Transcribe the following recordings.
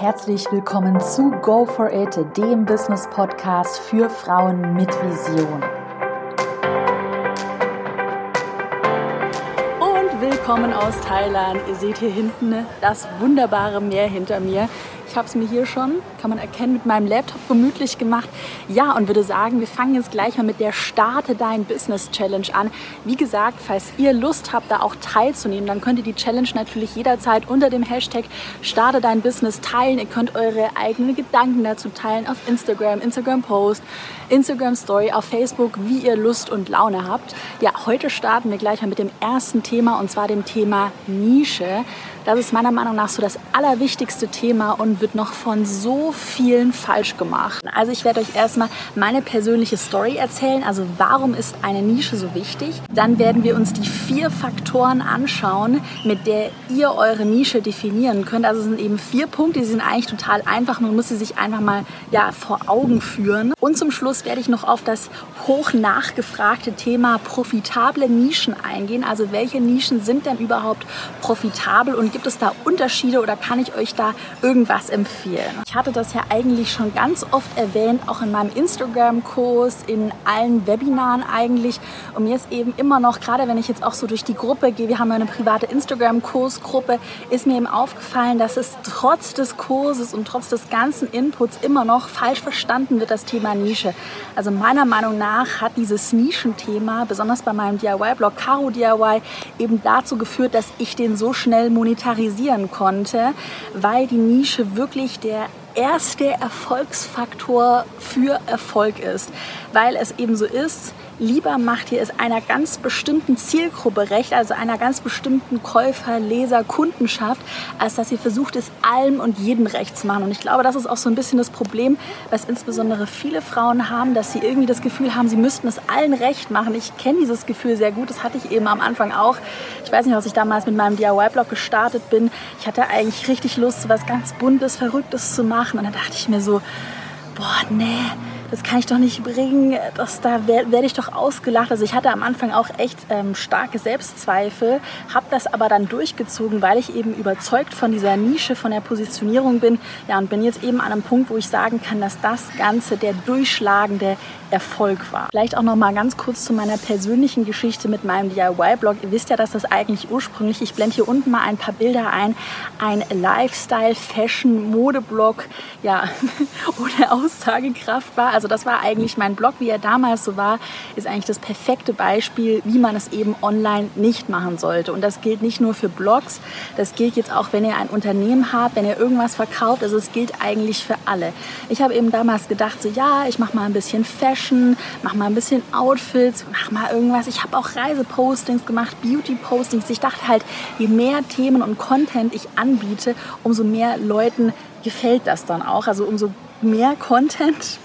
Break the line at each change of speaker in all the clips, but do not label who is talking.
Herzlich willkommen zu Go for It, dem Business Podcast für Frauen mit Vision. Und willkommen aus Thailand. Ihr seht hier hinten das wunderbare Meer hinter mir. Ich habe es mir hier schon, kann man erkennen, mit meinem Laptop gemütlich gemacht. Ja, und würde sagen, wir fangen jetzt gleich mal mit der Starte Dein Business Challenge an. Wie gesagt, falls ihr Lust habt, da auch teilzunehmen, dann könnt ihr die Challenge natürlich jederzeit unter dem Hashtag Starte Dein Business teilen. Ihr könnt eure eigenen Gedanken dazu teilen auf Instagram, Instagram Post, Instagram Story, auf Facebook, wie ihr Lust und Laune habt. Ja, heute starten wir gleich mal mit dem ersten Thema und zwar dem Thema Nische. Das ist meiner Meinung nach so das allerwichtigste Thema und wird noch von so vielen falsch gemacht. Also ich werde euch erstmal meine persönliche Story erzählen. Also warum ist eine Nische so wichtig? Dann werden wir uns die vier Faktoren anschauen, mit der ihr eure Nische definieren könnt. Also es sind eben vier Punkte, die sind eigentlich total einfach. Man muss sie sich einfach mal ja, vor Augen führen. Und zum Schluss werde ich noch auf das hoch nachgefragte Thema profitable Nischen eingehen. Also welche Nischen sind denn überhaupt profitabel und gibt es da Unterschiede oder kann ich euch da irgendwas empfehlen? Ich hatte das ja eigentlich schon ganz oft erwähnt, auch in meinem Instagram-Kurs, in allen Webinaren eigentlich. Und mir ist eben immer noch, gerade wenn ich jetzt auch so durch die Gruppe gehe, wir haben ja eine private Instagram-Kursgruppe, ist mir eben aufgefallen, dass es trotz des Kurses und trotz des ganzen Inputs immer noch falsch verstanden wird, das Thema Nische. Also meiner Meinung nach hat dieses Nischenthema, besonders bei meinem DIY-Blog Caro DIY, eben dazu geführt, dass ich den so schnell monetarisiere monetarisieren konnte, weil die Nische wirklich der erste Erfolgsfaktor für Erfolg ist, weil es eben so ist, lieber macht ihr es einer ganz bestimmten Zielgruppe recht, also einer ganz bestimmten Käufer, Leser, Kundenschaft, als dass ihr versucht, es allem und jedem recht zu machen. Und ich glaube, das ist auch so ein bisschen das Problem, was insbesondere viele Frauen haben, dass sie irgendwie das Gefühl haben, sie müssten es allen recht machen. Ich kenne dieses Gefühl sehr gut, das hatte ich eben am Anfang auch. Ich weiß nicht, was ich damals mit meinem DIY-Blog gestartet bin. Ich hatte eigentlich richtig Lust, so was ganz Buntes, Verrücktes zu machen. Und dann dachte ich mir so, boah, nee, das kann ich doch nicht bringen, das, da werde werd ich doch ausgelacht. Also ich hatte am Anfang auch echt ähm, starke Selbstzweifel, habe das aber dann durchgezogen, weil ich eben überzeugt von dieser Nische, von der Positionierung bin. Ja, und bin jetzt eben an einem Punkt, wo ich sagen kann, dass das Ganze der durchschlagende Erfolg war. Vielleicht auch noch mal ganz kurz zu meiner persönlichen Geschichte mit meinem DIY-Blog. Ihr wisst ja, dass das eigentlich ursprünglich, ich blende hier unten mal ein paar Bilder ein, ein Lifestyle, Fashion, Modeblog, ja, ohne Aussagekraft war. Also das war eigentlich mein Blog, wie er damals so war, ist eigentlich das perfekte Beispiel, wie man es eben online nicht machen sollte. Und das gilt nicht nur für Blogs, das gilt jetzt auch, wenn ihr ein Unternehmen habt, wenn ihr irgendwas verkauft. Also es gilt eigentlich für alle. Ich habe eben damals gedacht, so ja, ich mache mal ein bisschen Fashion Fashion, mach mal ein bisschen Outfits, mach mal irgendwas. Ich habe auch Reisepostings gemacht, Beauty-Postings. Ich dachte halt, je mehr Themen und Content ich anbiete, umso mehr Leuten gefällt das dann auch. Also umso mehr Content,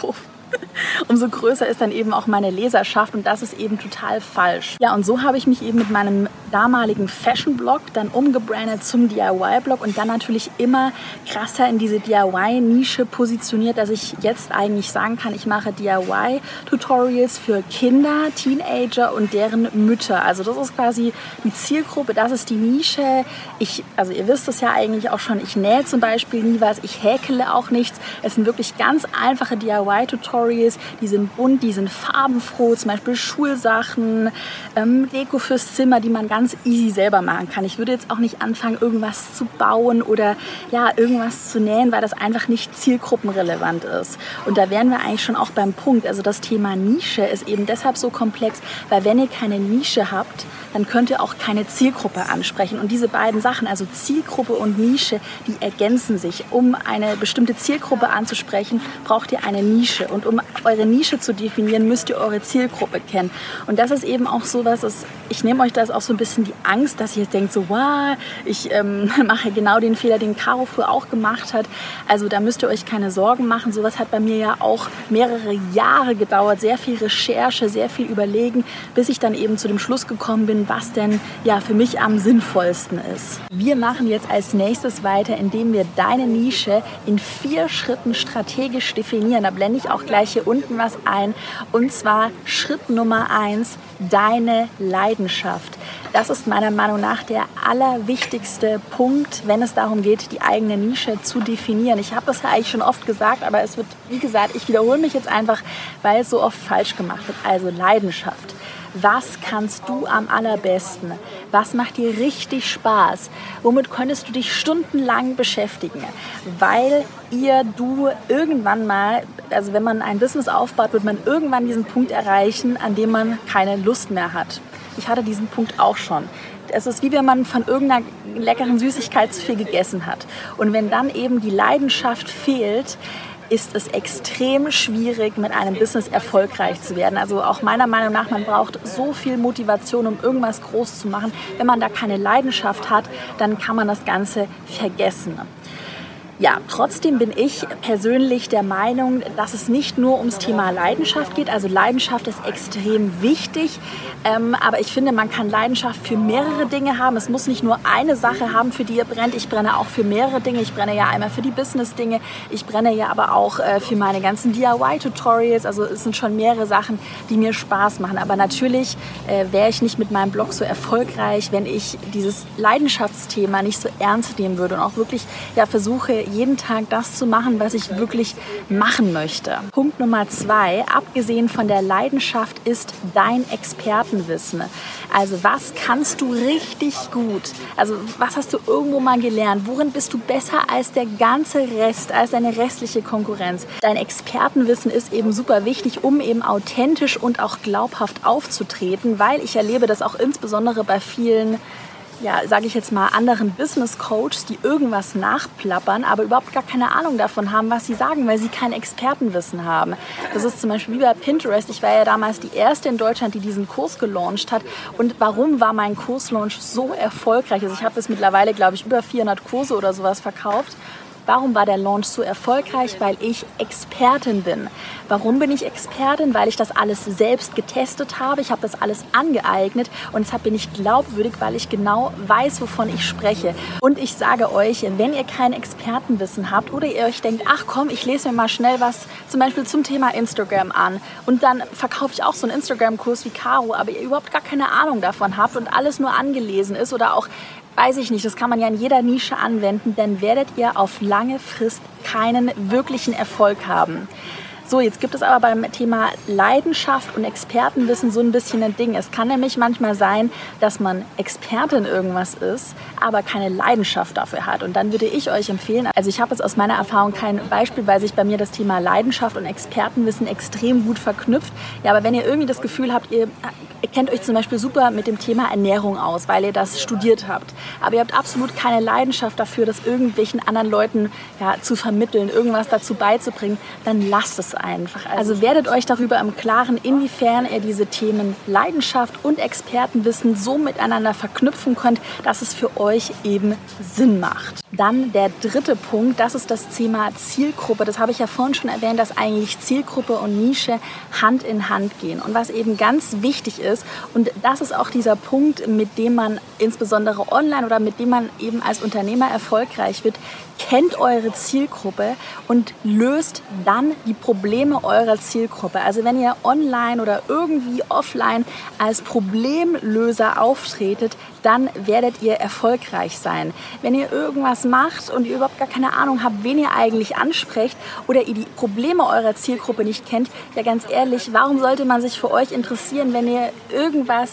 doof, umso größer ist dann eben auch meine Leserschaft und das ist eben total falsch. Ja, und so habe ich mich eben mit meinem damaligen Fashion-Blog dann umgebrandet zum DIY-Blog und dann natürlich immer krasser in diese DIY-Nische positioniert, dass ich jetzt eigentlich sagen kann, ich mache DIY-Tutorials für Kinder, Teenager und deren Mütter. Also das ist quasi die Zielgruppe, das ist die Nische. Ich, also ihr wisst es ja eigentlich auch schon, ich nähe zum Beispiel nie was, ich häkele auch nichts. Es sind wirklich ganz einfache DIY-Tutorials, die sind bunt, die sind farbenfroh, zum Beispiel Schulsachen, ähm, Deko fürs Zimmer, die man ganz easy selber machen kann. Ich würde jetzt auch nicht anfangen, irgendwas zu bauen oder ja, irgendwas zu nähen, weil das einfach nicht zielgruppenrelevant ist. Und da wären wir eigentlich schon auch beim Punkt. Also das Thema Nische ist eben deshalb so komplex, weil wenn ihr keine Nische habt, dann könnt ihr auch keine Zielgruppe ansprechen. Und diese beiden Sachen, also Zielgruppe und Nische, die ergänzen sich. Um eine bestimmte Zielgruppe anzusprechen, braucht ihr eine Nische. Und um eure Nische zu definieren, müsst ihr eure Zielgruppe kennen. Und das ist eben auch so was, ist, ich nehme euch das auch so ein bisschen die Angst, dass ihr jetzt denkt, so, wow, ich ähm, mache genau den Fehler, den Caro früher auch gemacht hat. Also da müsst ihr euch keine Sorgen machen. Sowas hat bei mir ja auch mehrere Jahre gedauert, sehr viel Recherche, sehr viel Überlegen, bis ich dann eben zu dem Schluss gekommen bin, was denn ja für mich am sinnvollsten ist. Wir machen jetzt als nächstes weiter, indem wir deine Nische in vier Schritten strategisch definieren. Da blende ich auch gleich hier unten was ein. Und zwar Schritt Nummer eins, deine Leidenschaft. Das ist meiner Meinung nach der allerwichtigste Punkt, wenn es darum geht, die eigene Nische zu definieren. Ich habe das ja eigentlich schon oft gesagt, aber es wird, wie gesagt, ich wiederhole mich jetzt einfach, weil es so oft falsch gemacht wird. Also Leidenschaft. Was kannst du am allerbesten? Was macht dir richtig Spaß? Womit könntest du dich stundenlang beschäftigen? Weil ihr, du irgendwann mal, also wenn man ein Business aufbaut, wird man irgendwann diesen Punkt erreichen, an dem man keine Lust mehr hat. Ich hatte diesen Punkt auch schon. Es ist wie wenn man von irgendeiner leckeren Süßigkeit zu viel gegessen hat. Und wenn dann eben die Leidenschaft fehlt, ist es extrem schwierig, mit einem Business erfolgreich zu werden. Also auch meiner Meinung nach, man braucht so viel Motivation, um irgendwas groß zu machen. Wenn man da keine Leidenschaft hat, dann kann man das Ganze vergessen. Ja, trotzdem bin ich persönlich der Meinung, dass es nicht nur ums Thema Leidenschaft geht. Also Leidenschaft ist extrem wichtig, ähm, aber ich finde, man kann Leidenschaft für mehrere Dinge haben. Es muss nicht nur eine Sache haben, für die ihr brennt. Ich brenne auch für mehrere Dinge. Ich brenne ja einmal für die Business-Dinge. Ich brenne ja aber auch äh, für meine ganzen DIY-Tutorials. Also es sind schon mehrere Sachen, die mir Spaß machen. Aber natürlich äh, wäre ich nicht mit meinem Blog so erfolgreich, wenn ich dieses Leidenschaftsthema nicht so ernst nehmen würde und auch wirklich ja versuche, jeden Tag das zu machen, was ich wirklich machen möchte. Punkt Nummer zwei, abgesehen von der Leidenschaft, ist dein Expertenwissen. Also was kannst du richtig gut? Also was hast du irgendwo mal gelernt? Worin bist du besser als der ganze Rest, als deine restliche Konkurrenz? Dein Expertenwissen ist eben super wichtig, um eben authentisch und auch glaubhaft aufzutreten, weil ich erlebe das auch insbesondere bei vielen ja, sage ich jetzt mal, anderen Business Coaches, die irgendwas nachplappern, aber überhaupt gar keine Ahnung davon haben, was sie sagen, weil sie kein Expertenwissen haben. Das ist zum Beispiel wie bei Pinterest. Ich war ja damals die erste in Deutschland, die diesen Kurs gelauncht hat. Und warum war mein Kurslaunch so erfolgreich? Also ich habe jetzt mittlerweile, glaube ich, über 400 Kurse oder sowas verkauft. Warum war der Launch so erfolgreich? Weil ich Expertin bin. Warum bin ich Expertin? Weil ich das alles selbst getestet habe. Ich habe das alles angeeignet und deshalb bin ich glaubwürdig, weil ich genau weiß, wovon ich spreche. Und ich sage euch, wenn ihr kein Expertenwissen habt oder ihr euch denkt, ach komm, ich lese mir mal schnell was zum Beispiel zum Thema Instagram an und dann verkaufe ich auch so einen Instagram-Kurs wie Caro, aber ihr überhaupt gar keine Ahnung davon habt und alles nur angelesen ist oder auch weiß ich nicht, das kann man ja in jeder Nische anwenden, dann werdet ihr auf lange Frist keinen wirklichen Erfolg haben. So, jetzt gibt es aber beim Thema Leidenschaft und Expertenwissen so ein bisschen ein Ding. Es kann nämlich manchmal sein, dass man Experte in irgendwas ist, aber keine Leidenschaft dafür hat. Und dann würde ich euch empfehlen, also ich habe jetzt aus meiner Erfahrung kein Beispiel, weil sich bei mir das Thema Leidenschaft und Expertenwissen extrem gut verknüpft. Ja, aber wenn ihr irgendwie das Gefühl habt, ihr kennt euch zum Beispiel super mit dem Thema Ernährung aus, weil ihr das studiert habt, aber ihr habt absolut keine Leidenschaft dafür, das irgendwelchen anderen Leuten ja, zu vermitteln, irgendwas dazu beizubringen, dann lasst es einfach. Also werdet euch darüber im Klaren, inwiefern ihr diese Themen Leidenschaft und Expertenwissen so miteinander verknüpfen könnt, dass es für euch eben Sinn macht. Dann der dritte Punkt, das ist das Thema Zielgruppe. Das habe ich ja vorhin schon erwähnt, dass eigentlich Zielgruppe und Nische Hand in Hand gehen. Und was eben ganz wichtig ist, und das ist auch dieser Punkt, mit dem man insbesondere online oder mit dem man eben als Unternehmer erfolgreich wird, kennt eure Zielgruppe und löst dann die Probleme eurer Zielgruppe. Also wenn ihr online oder irgendwie offline als Problemlöser auftretet, dann werdet ihr erfolgreich sein. Wenn ihr irgendwas macht und ihr überhaupt gar keine Ahnung habt, wen ihr eigentlich ansprecht oder ihr die Probleme eurer Zielgruppe nicht kennt, ja ganz ehrlich, warum sollte man sich für euch interessieren, wenn ihr irgendwas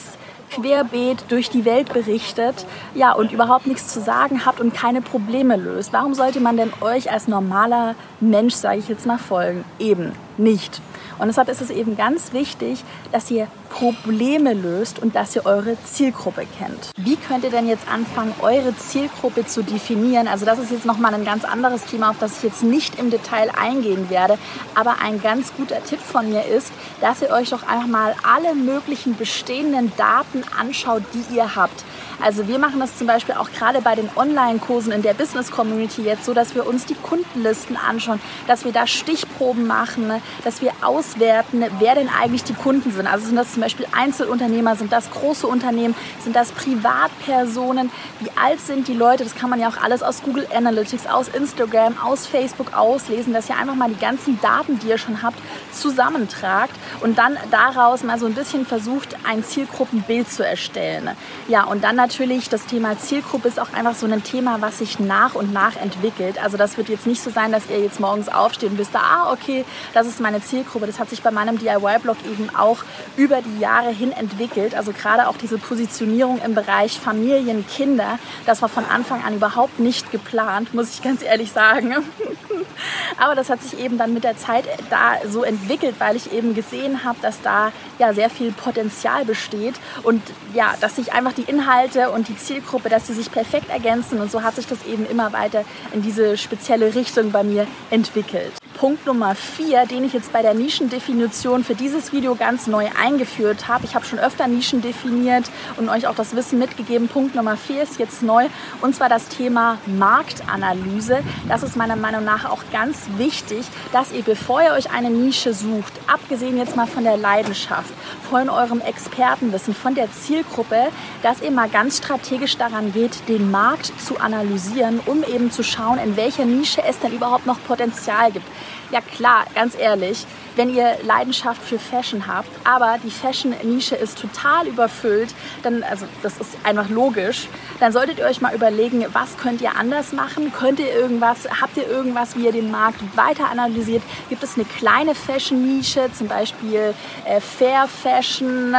querbeet durch die Welt berichtet, ja, und überhaupt nichts zu sagen habt und keine Probleme löst. Warum sollte man denn euch als normaler Mensch, sage ich jetzt mal, folgen? Eben nicht. Und deshalb ist es eben ganz wichtig, dass ihr Probleme löst und dass ihr eure Zielgruppe kennt. Wie könnt ihr denn jetzt anfangen, eure Zielgruppe zu definieren? Also das ist jetzt nochmal ein ganz anderes Thema, auf das ich jetzt nicht im Detail eingehen werde. Aber ein ganz guter Tipp von mir ist, dass ihr euch doch einfach mal alle möglichen bestehenden Daten anschaut, die ihr habt. Also wir machen das zum Beispiel auch gerade bei den Online-Kursen in der Business-Community jetzt so, dass wir uns die Kundenlisten anschauen, dass wir da Stichproben machen, dass wir auswerten, wer denn eigentlich die Kunden sind. Also sind das zum zum Beispiel Einzelunternehmer? Sind das große Unternehmen? Sind das Privatpersonen? Wie alt sind die Leute? Das kann man ja auch alles aus Google Analytics, aus Instagram, aus Facebook auslesen, dass ihr einfach mal die ganzen Daten, die ihr schon habt, zusammentragt und dann daraus mal so ein bisschen versucht, ein Zielgruppenbild zu erstellen. Ja, und dann natürlich das Thema Zielgruppe ist auch einfach so ein Thema, was sich nach und nach entwickelt. Also das wird jetzt nicht so sein, dass ihr jetzt morgens aufsteht und wisst, ah, okay, das ist meine Zielgruppe. Das hat sich bei meinem DIY-Blog eben auch über die Jahre hin entwickelt. Also gerade auch diese Positionierung im Bereich Familien, Kinder, das war von Anfang an überhaupt nicht geplant, muss ich ganz ehrlich sagen. Aber das hat sich eben dann mit der Zeit da so entwickelt, weil ich eben gesehen habe, dass da ja sehr viel Potenzial besteht und ja, dass sich einfach die Inhalte und die Zielgruppe, dass sie sich perfekt ergänzen und so hat sich das eben immer weiter in diese spezielle Richtung bei mir entwickelt. Punkt Nummer vier, den ich jetzt bei der Nischendefinition für dieses Video ganz neu eingeführt habe. Ich habe schon öfter Nischen definiert und euch auch das Wissen mitgegeben. Punkt Nummer vier ist jetzt neu und zwar das Thema Marktanalyse. Das ist meiner Meinung nach auch ganz wichtig, dass ihr, bevor ihr euch eine Nische sucht, abgesehen jetzt mal von der Leidenschaft, von eurem Expertenwissen, von der Zielgruppe, dass ihr mal ganz strategisch daran geht, den Markt zu analysieren, um eben zu schauen, in welcher Nische es denn überhaupt noch Potenzial gibt. Ja klar, ganz ehrlich, wenn ihr Leidenschaft für Fashion habt, aber die Fashion-Nische ist total überfüllt, dann, also das ist einfach logisch, dann solltet ihr euch mal überlegen, was könnt ihr anders machen? Könnt ihr irgendwas, habt ihr irgendwas, wie ihr den Markt weiter analysiert? Gibt es eine kleine Fashion-Nische, zum Beispiel äh, Fair Fashion?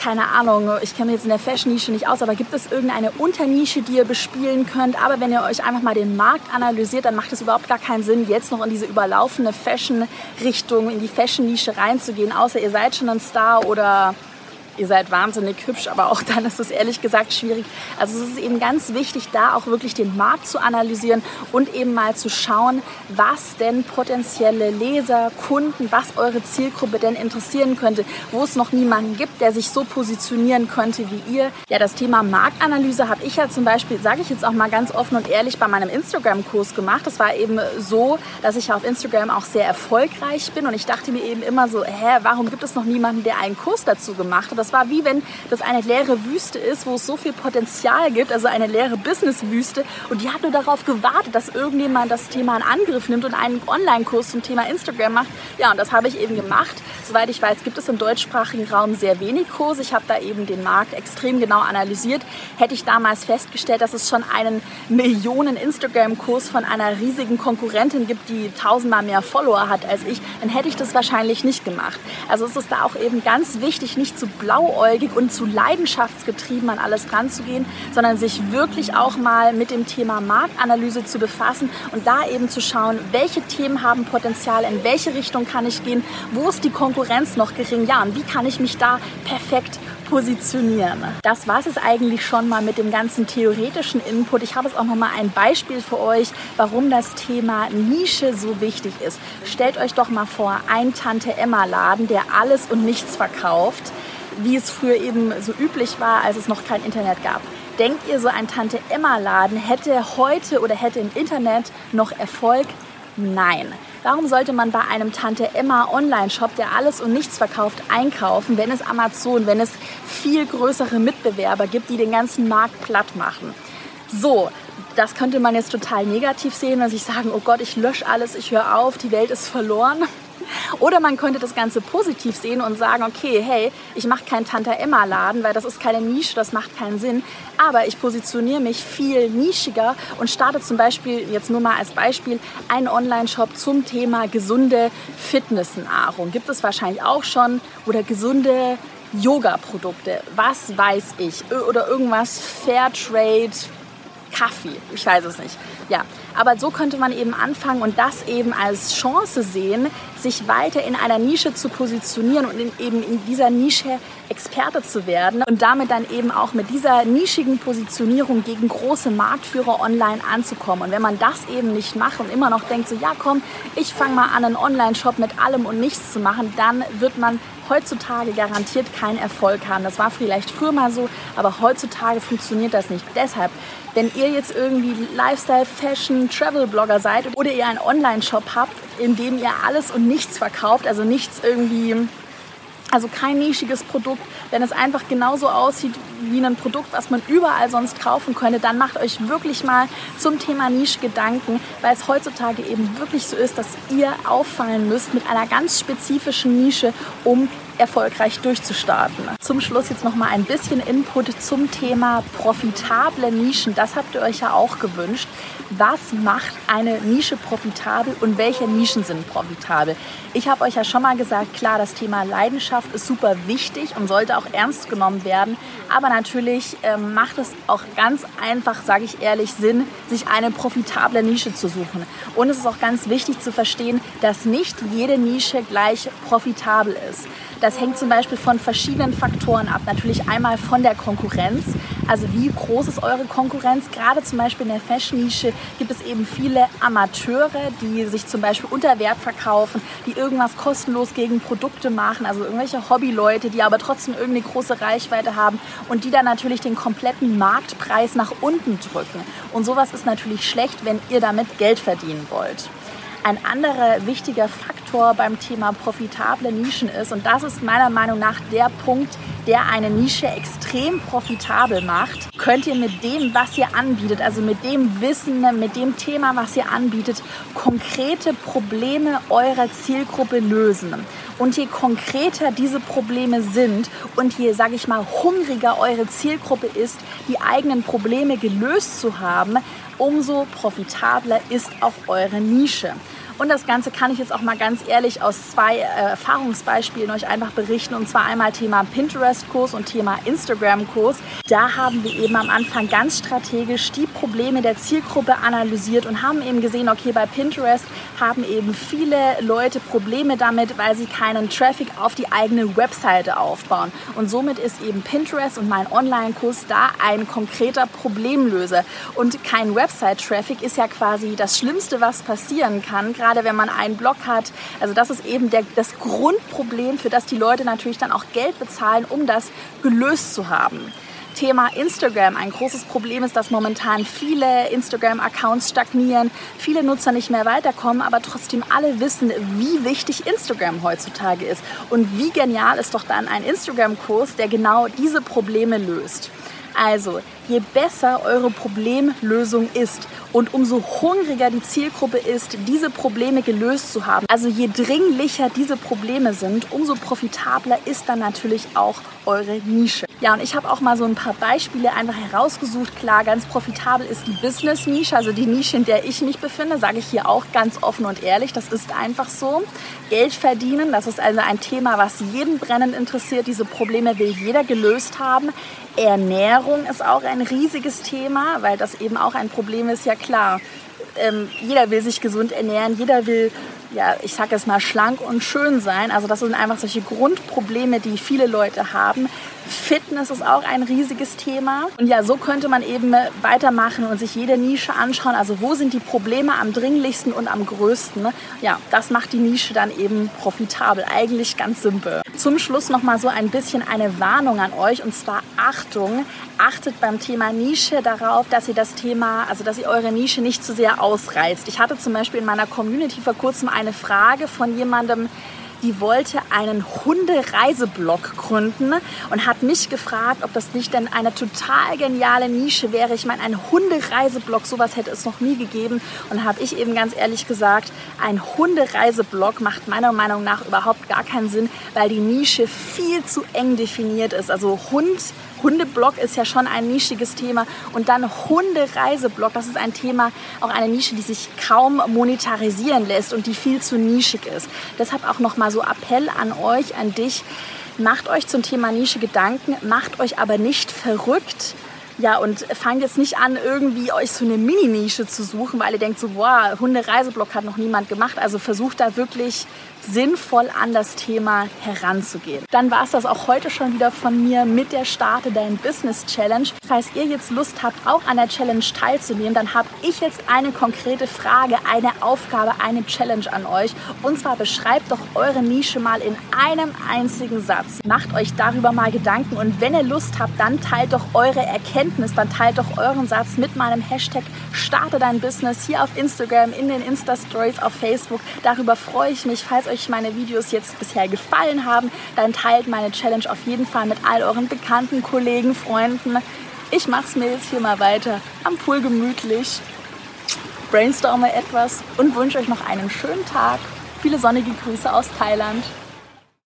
Keine Ahnung, ich kenne mich jetzt in der Fashion-Nische nicht aus, aber gibt es irgendeine Unternische, die ihr bespielen könnt? Aber wenn ihr euch einfach mal den Markt analysiert, dann macht es überhaupt gar keinen Sinn, jetzt noch in diese überlaufene Fashion-Richtung, in die Fashion-Nische reinzugehen, außer ihr seid schon ein Star oder ihr seid wahnsinnig hübsch, aber auch dann ist es ehrlich gesagt schwierig. Also es ist eben ganz wichtig, da auch wirklich den Markt zu analysieren und eben mal zu schauen, was denn potenzielle Leser, Kunden, was eure Zielgruppe denn interessieren könnte, wo es noch niemanden gibt, der sich so positionieren könnte wie ihr. Ja, das Thema Marktanalyse habe ich ja zum Beispiel, sage ich jetzt auch mal ganz offen und ehrlich, bei meinem Instagram-Kurs gemacht. Das war eben so, dass ich auf Instagram auch sehr erfolgreich bin und ich dachte mir eben immer so, hä, warum gibt es noch niemanden, der einen Kurs dazu gemacht hat? Das war wie wenn das eine leere Wüste ist, wo es so viel Potenzial gibt, also eine leere Businesswüste. Und die hat nur darauf gewartet, dass irgendjemand das Thema in Angriff nimmt und einen Online-Kurs zum Thema Instagram macht. Ja, und das habe ich eben gemacht. Soweit ich weiß, gibt es im deutschsprachigen Raum sehr wenig Kurse. Ich habe da eben den Markt extrem genau analysiert. Hätte ich damals festgestellt, dass es schon einen Millionen Instagram-Kurs von einer riesigen Konkurrentin gibt, die tausendmal mehr Follower hat als ich, dann hätte ich das wahrscheinlich nicht gemacht. Also es ist da auch eben ganz wichtig, nicht zu blau blauäugig und zu leidenschaftsgetrieben an alles ranzugehen, sondern sich wirklich auch mal mit dem Thema Marktanalyse zu befassen und da eben zu schauen, welche Themen haben Potenzial, in welche Richtung kann ich gehen, wo ist die Konkurrenz noch gering, ja, und wie kann ich mich da perfekt positionieren. Das war es eigentlich schon mal mit dem ganzen theoretischen Input. Ich habe jetzt auch noch mal ein Beispiel für euch, warum das Thema Nische so wichtig ist. Stellt euch doch mal vor, ein Tante Emma Laden, der alles und nichts verkauft wie es früher eben so üblich war, als es noch kein Internet gab. Denkt ihr, so ein Tante-Emma-Laden hätte heute oder hätte im Internet noch Erfolg? Nein. Warum sollte man bei einem Tante Emma Online-Shop, der alles und nichts verkauft, einkaufen, wenn es Amazon, wenn es viel größere Mitbewerber gibt, die den ganzen Markt platt machen? So, das könnte man jetzt total negativ sehen und sich sagen, oh Gott, ich lösche alles, ich höre auf, die Welt ist verloren. Oder man könnte das Ganze positiv sehen und sagen, okay, hey, ich mache keinen Tante Emma Laden, weil das ist keine Nische, das macht keinen Sinn. Aber ich positioniere mich viel nischiger und starte zum Beispiel, jetzt nur mal als Beispiel, einen Online-Shop zum Thema gesunde Fitnessnahrung. Gibt es wahrscheinlich auch schon. Oder gesunde Yoga-Produkte, was weiß ich. Oder irgendwas Fairtrade, Kaffee, ich weiß es nicht. Ja, aber so könnte man eben anfangen und das eben als Chance sehen, sich weiter in einer Nische zu positionieren und in, eben in dieser Nische Experte zu werden und damit dann eben auch mit dieser nischigen Positionierung gegen große Marktführer online anzukommen. Und wenn man das eben nicht macht und immer noch denkt, so ja komm, ich fange mal an, einen Online-Shop mit allem und nichts zu machen, dann wird man heutzutage garantiert keinen Erfolg haben. Das war vielleicht früher mal so, aber heutzutage funktioniert das nicht. Deshalb, wenn ihr jetzt irgendwie Lifestyle, Fashion, Travel-Blogger seid oder ihr einen Online-Shop habt, in dem ihr alles und nichts verkauft, also nichts irgendwie Also kein nischiges Produkt. Wenn es einfach genauso aussieht wie ein Produkt, was man überall sonst kaufen könnte, dann macht euch wirklich mal zum Thema Nische Gedanken, weil es heutzutage eben wirklich so ist, dass ihr auffallen müsst mit einer ganz spezifischen Nische, um erfolgreich durchzustarten. Zum Schluss jetzt noch mal ein bisschen Input zum Thema profitable Nischen. Das habt ihr euch ja auch gewünscht. Was macht eine Nische profitabel und welche Nischen sind profitabel? Ich habe euch ja schon mal gesagt, klar, das Thema Leidenschaft ist super wichtig und sollte auch ernst genommen werden. Aber natürlich ähm, macht es auch ganz einfach, sage ich ehrlich, Sinn, sich eine profitable Nische zu suchen. Und es ist auch ganz wichtig zu verstehen, dass nicht jede Nische gleich profitabel ist. Das hängt zum Beispiel von verschiedenen Faktoren ab. Natürlich einmal von der Konkurrenz. Also wie groß ist eure Konkurrenz? Gerade zum Beispiel in der Fashion-Nische gibt es eben viele Amateure, die sich zum Beispiel unter Wert verkaufen, die irgendwas kostenlos gegen Produkte machen, also irgendwelche Hobbyleute, die aber trotzdem irgendeine große Reichweite haben und die dann natürlich den kompletten Marktpreis nach unten drücken. Und sowas ist natürlich schlecht, wenn ihr damit Geld verdienen wollt. Ein anderer wichtiger Faktor beim Thema profitable Nischen ist, und das ist meiner Meinung nach der Punkt, der eine Nische extrem profitabel macht, könnt ihr mit dem, was ihr anbietet, also mit dem Wissen, mit dem Thema, was ihr anbietet, konkrete Probleme eurer Zielgruppe lösen. Und je konkreter diese Probleme sind und je, sage ich mal, hungriger eure Zielgruppe ist, die eigenen Probleme gelöst zu haben, umso profitabler ist auch eure Nische. Und das Ganze kann ich jetzt auch mal ganz ehrlich aus zwei äh, Erfahrungsbeispielen euch einfach berichten. Und zwar einmal Thema Pinterest-Kurs und Thema Instagram-Kurs. Da haben wir eben am Anfang ganz strategisch die Probleme der Zielgruppe analysiert und haben eben gesehen, okay, bei Pinterest haben eben viele Leute Probleme damit, weil sie keinen Traffic auf die eigene Webseite aufbauen. Und somit ist eben Pinterest und mein Online-Kurs da ein konkreter Problemlöser. Und kein Website-Traffic ist ja quasi das Schlimmste, was passieren kann, gerade wenn man einen Blog hat. Also das ist eben der, das Grundproblem, für das die Leute natürlich dann auch Geld bezahlen, um das gelöst zu haben. Thema Instagram. Ein großes Problem ist, dass momentan viele Instagram-Accounts stagnieren, viele Nutzer nicht mehr weiterkommen, aber trotzdem alle wissen, wie wichtig Instagram heutzutage ist. Und wie genial ist doch dann ein Instagram-Kurs, der genau diese Probleme löst. Also, je besser eure Problemlösung ist und umso hungriger die Zielgruppe ist, diese Probleme gelöst zu haben, also je dringlicher diese Probleme sind, umso profitabler ist dann natürlich auch eure Nische. Ja, und ich habe auch mal so ein paar Beispiele einfach herausgesucht. Klar, ganz profitabel ist die Business-Nische, also die Nische, in der ich mich befinde, sage ich hier auch ganz offen und ehrlich. Das ist einfach so. Geld verdienen, das ist also ein Thema, was jeden brennend interessiert. Diese Probleme will jeder gelöst haben. Ernährung ist auch ein riesiges Thema, weil das eben auch ein Problem ist. Ja klar, ähm, jeder will sich gesund ernähren, jeder will ja, ich sage es mal, schlank und schön sein. Also das sind einfach solche Grundprobleme, die viele Leute haben. Fitness ist auch ein riesiges Thema. Und ja, so könnte man eben weitermachen und sich jede Nische anschauen. Also wo sind die Probleme am dringlichsten und am größten? Ja, das macht die Nische dann eben profitabel. Eigentlich ganz simpel. Zum Schluss noch mal so ein bisschen eine Warnung an euch und zwar Achtung. Achtet beim Thema Nische darauf, dass ihr das Thema, also dass ihr eure Nische nicht zu sehr ausreizt. Ich hatte zum Beispiel in meiner Community vor kurzem eine Frage von jemandem, die wollte einen Hundereiseblog gründen und hat mich gefragt, ob das nicht denn eine total geniale Nische wäre. Ich meine, ein Hundereiseblog, sowas hätte es noch nie gegeben. Und habe ich eben ganz ehrlich gesagt, ein Hundereiseblog macht meiner Meinung nach überhaupt gar keinen Sinn, weil die Nische viel zu eng definiert ist. Also Hund Hundeblog ist ja schon ein nischiges Thema. Und dann Hundereiseblog, das ist ein Thema, auch eine Nische, die sich kaum monetarisieren lässt und die viel zu nischig ist. Deshalb auch nochmal so Appell an euch, an dich. Macht euch zum Thema Nische Gedanken, macht euch aber nicht verrückt. Ja, und fangt jetzt nicht an, irgendwie euch so eine Mini-Nische zu suchen, weil ihr denkt so, boah, Hundereiseblog hat noch niemand gemacht. Also versucht da wirklich sinnvoll an das Thema heranzugehen. Dann war es das auch heute schon wieder von mir mit der Starte Dein Business Challenge. Falls ihr jetzt Lust habt, auch an der Challenge teilzunehmen, dann habe ich jetzt eine konkrete Frage, eine Aufgabe, eine Challenge an euch. Und zwar beschreibt doch eure Nische mal in einem einzigen Satz. Macht euch darüber mal Gedanken und wenn ihr Lust habt, dann teilt doch eure Erkenntnis, dann teilt doch euren Satz mit meinem Hashtag Starte dein Business hier auf Instagram, in den Insta-Stories auf Facebook. Darüber freue ich mich. Falls euch meine Videos jetzt bisher gefallen haben, dann teilt meine Challenge auf jeden Fall mit all euren Bekannten, Kollegen, Freunden. Ich mache es mir jetzt hier mal weiter am Pool gemütlich, brainstorme etwas und wünsche euch noch einen schönen Tag. Viele sonnige Grüße aus Thailand.